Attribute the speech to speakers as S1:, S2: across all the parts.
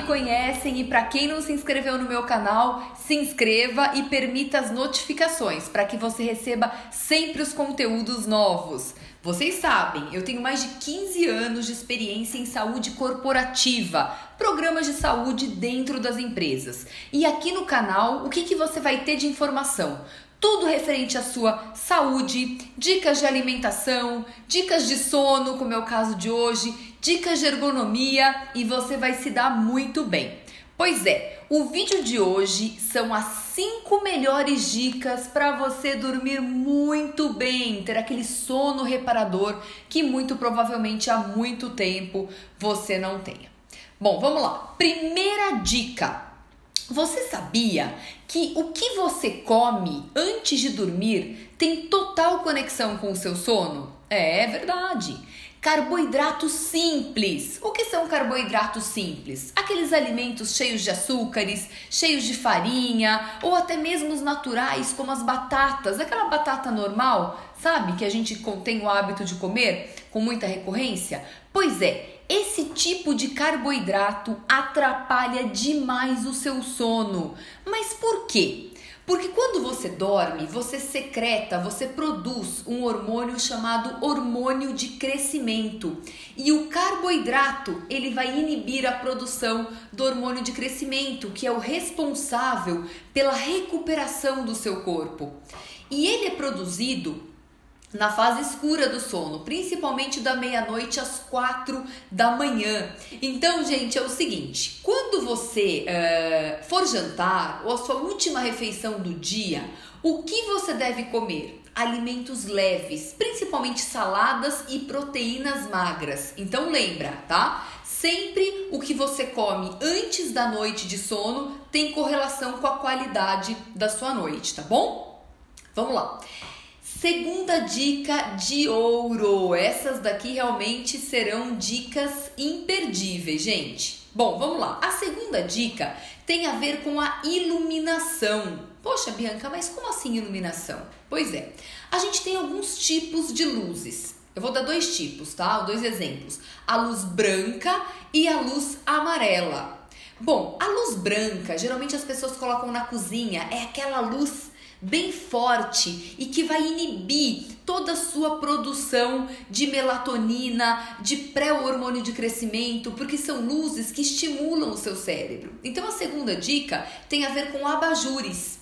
S1: me conhecem e para quem não se inscreveu no meu canal, se inscreva e permita as notificações para que você receba sempre os conteúdos novos. Vocês sabem, eu tenho mais de 15 anos de experiência em saúde corporativa, programas de saúde dentro das empresas. E aqui no canal, o que, que você vai ter de informação? Tudo referente à sua saúde, dicas de alimentação, dicas de sono, como é o caso de hoje, dicas de ergonomia e você vai se dar muito bem. Pois é, o vídeo de hoje são as 5 melhores dicas para você dormir muito bem, ter aquele sono reparador que muito provavelmente há muito tempo você não tenha. Bom, vamos lá. Primeira dica: você sabia que o que você come antes de dormir tem total conexão com o seu sono? É, é verdade. Carboidratos simples. O que são carboidratos simples? Aqueles alimentos cheios de açúcares, cheios de farinha, ou até mesmo os naturais, como as batatas, aquela batata normal, sabe, que a gente tem o hábito de comer com muita recorrência? Pois é, esse tipo de carboidrato atrapalha demais o seu sono. Mas por quê? Porque quando você dorme, você secreta, você produz um hormônio chamado hormônio de crescimento. E o carboidrato, ele vai inibir a produção do hormônio de crescimento, que é o responsável pela recuperação do seu corpo. E ele é produzido na fase escura do sono, principalmente da meia-noite às quatro da manhã. Então, gente, é o seguinte: quando você uh, for jantar ou a sua última refeição do dia, o que você deve comer? Alimentos leves, principalmente saladas e proteínas magras. Então, lembra, tá? Sempre o que você come antes da noite de sono tem correlação com a qualidade da sua noite, tá bom? Vamos lá. Segunda dica de ouro. Essas daqui realmente serão dicas imperdíveis, gente. Bom, vamos lá. A segunda dica tem a ver com a iluminação. Poxa, Bianca, mas como assim iluminação? Pois é, a gente tem alguns tipos de luzes. Eu vou dar dois tipos, tá? Dois exemplos: a luz branca e a luz amarela. Bom, a luz branca, geralmente as pessoas colocam na cozinha, é aquela luz bem forte e que vai inibir toda a sua produção de melatonina, de pré-hormônio de crescimento, porque são luzes que estimulam o seu cérebro. Então a segunda dica tem a ver com abajures.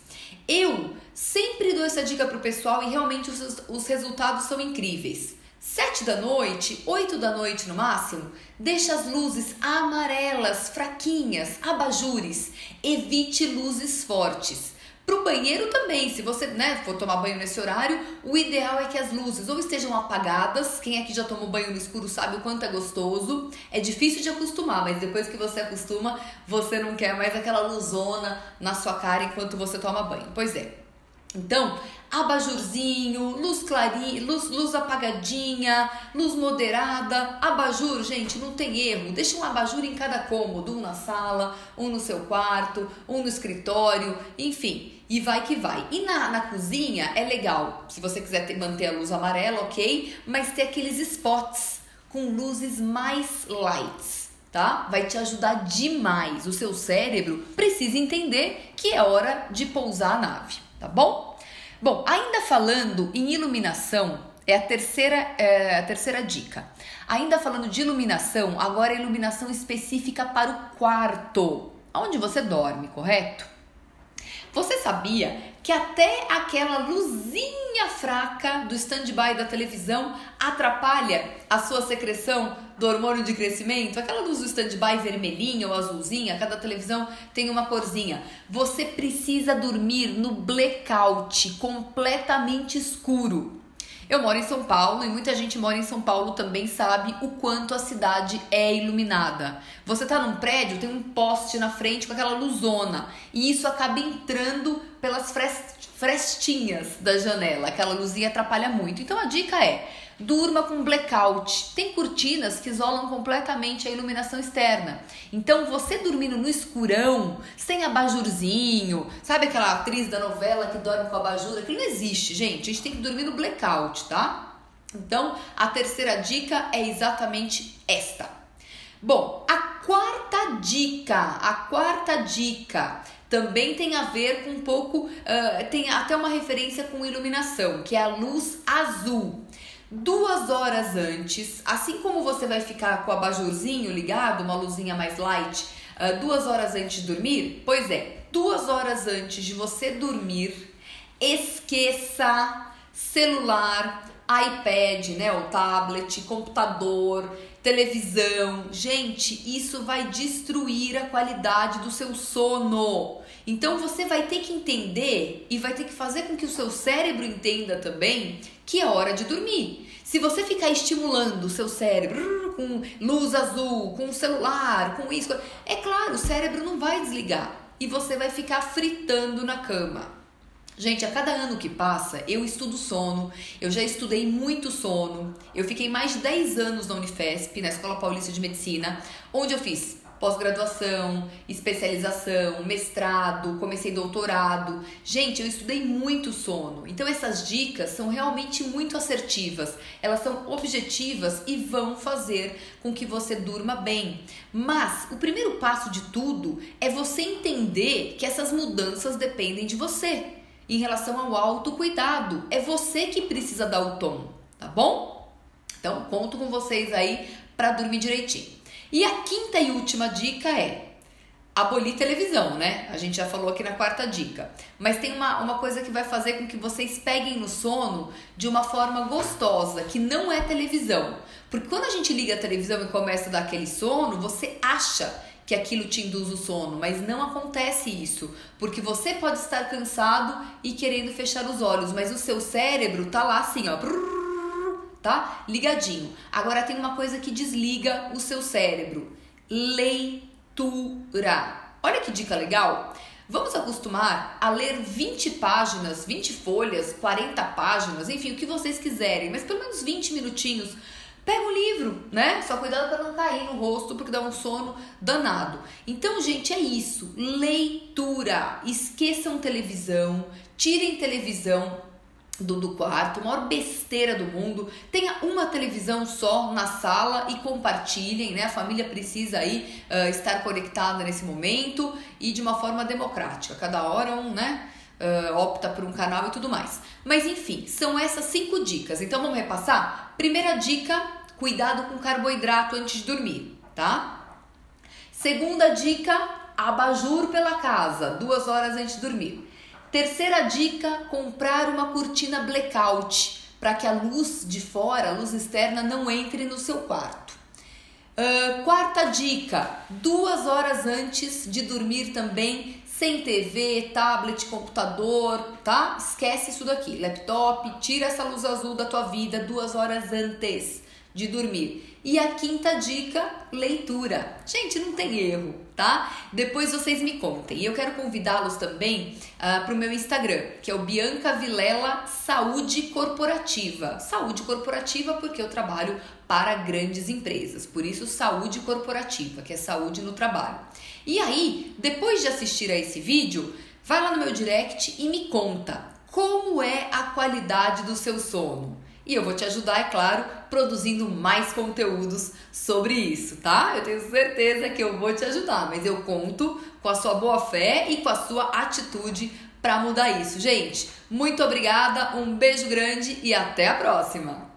S1: Eu sempre dou essa dica para o pessoal e realmente os, os resultados são incríveis. Sete da noite, oito da noite no máximo, deixa as luzes amarelas, fraquinhas, abajures. Evite luzes fortes. Para o banheiro também, se você né, for tomar banho nesse horário, o ideal é que as luzes ou estejam apagadas. Quem aqui já tomou banho no escuro sabe o quanto é gostoso. É difícil de acostumar, mas depois que você acostuma, você não quer mais aquela luzona na sua cara enquanto você toma banho. Pois é. Então, abajurzinho, luz clarinha, luz, luz apagadinha, luz moderada, abajur, gente, não tem erro. Deixa um abajur em cada cômodo, um na sala, um no seu quarto, um no escritório, enfim. E vai que vai. E na, na cozinha é legal, se você quiser ter, manter a luz amarela, ok, mas ter aqueles spots com luzes mais lights. Tá? Vai te ajudar demais. O seu cérebro precisa entender que é hora de pousar a nave, tá bom? Bom, ainda falando em iluminação, é a terceira, é a terceira dica. Ainda falando de iluminação, agora é iluminação específica para o quarto, onde você dorme, correto? Você sabia que até aquela luzinha fraca do stand-by da televisão atrapalha a sua secreção do hormônio de crescimento? Aquela luz do stand-by vermelhinha ou azulzinha, cada televisão tem uma corzinha. Você precisa dormir no blackout, completamente escuro. Eu moro em São Paulo e muita gente mora em São Paulo também sabe o quanto a cidade é iluminada. Você tá num prédio, tem um poste na frente com aquela luzona e isso acaba entrando pelas frestinhas da janela. Aquela luzinha atrapalha muito. Então a dica é: Durma com blackout. Tem cortinas que isolam completamente a iluminação externa. Então, você dormindo no escurão, sem abajurzinho, sabe aquela atriz da novela que dorme com abajur? Aquilo não existe, gente. A gente tem que dormir no blackout, tá? Então, a terceira dica é exatamente esta. Bom, a quarta dica, a quarta dica também tem a ver com um pouco, uh, tem até uma referência com iluminação, que é a luz azul. Duas horas antes, assim como você vai ficar com o abajurzinho ligado, uma luzinha mais light, uh, duas horas antes de dormir, pois é, duas horas antes de você dormir, esqueça celular, iPad, né, o tablet, computador, televisão. Gente, isso vai destruir a qualidade do seu sono. Então você vai ter que entender e vai ter que fazer com que o seu cérebro entenda também que é hora de dormir. Se você ficar estimulando o seu cérebro com luz azul, com celular, com isso, é claro, o cérebro não vai desligar e você vai ficar fritando na cama. Gente, a cada ano que passa, eu estudo sono, eu já estudei muito sono. Eu fiquei mais de 10 anos na Unifesp, na Escola Paulista de Medicina, onde eu fiz pós-graduação, especialização, mestrado, comecei doutorado. Gente, eu estudei muito sono. Então essas dicas são realmente muito assertivas. Elas são objetivas e vão fazer com que você durma bem. Mas o primeiro passo de tudo é você entender que essas mudanças dependem de você em relação ao autocuidado. É você que precisa dar o tom, tá bom? Então, conto com vocês aí para dormir direitinho. E a quinta e última dica é abolir televisão, né? A gente já falou aqui na quarta dica. Mas tem uma, uma coisa que vai fazer com que vocês peguem no sono de uma forma gostosa, que não é televisão. Porque quando a gente liga a televisão e começa a dar aquele sono, você acha que aquilo te induz o sono, mas não acontece isso, porque você pode estar cansado e querendo fechar os olhos, mas o seu cérebro tá lá assim, ó, tá? Ligadinho. Agora tem uma coisa que desliga o seu cérebro: leitura. Olha que dica legal. Vamos acostumar a ler 20 páginas, 20 folhas, 40 páginas, enfim, o que vocês quiserem, mas pelo menos 20 minutinhos Pega um livro, né? Só cuidado para não cair no rosto, porque dá um sono danado. Então, gente, é isso. Leitura. Esqueçam televisão, tirem televisão do, do quarto, maior besteira do mundo. Tenha uma televisão só na sala e compartilhem, né? A família precisa aí uh, estar conectada nesse momento e de uma forma democrática. Cada hora um, né? Uh, opta por um canal e tudo mais. Mas enfim, são essas cinco dicas. Então vamos repassar? Primeira dica: cuidado com carboidrato antes de dormir, tá? Segunda dica, abajur pela casa, duas horas antes de dormir. Terceira dica, comprar uma cortina blackout para que a luz de fora, a luz externa, não entre no seu quarto. Uh, quarta dica, duas horas antes de dormir também, sem TV, tablet, computador, tá? Esquece isso daqui, laptop, tira essa luz azul da tua vida duas horas antes de dormir. E a quinta dica, leitura. Gente, não tem erro, tá? Depois vocês me contem. E eu quero convidá-los também uh, ah, para o meu Instagram, que é o Bianca Vilela Saúde Corporativa. Saúde corporativa porque eu trabalho para grandes empresas, por isso saúde corporativa, que é saúde no trabalho. E aí, depois de assistir a esse vídeo, vai lá no meu direct e me conta como é a qualidade do seu sono. E eu vou te ajudar, é claro, produzindo mais conteúdos sobre isso, tá? Eu tenho certeza que eu vou te ajudar, mas eu conto com a sua boa fé e com a sua atitude para mudar isso. Gente, muito obrigada, um beijo grande e até a próxima!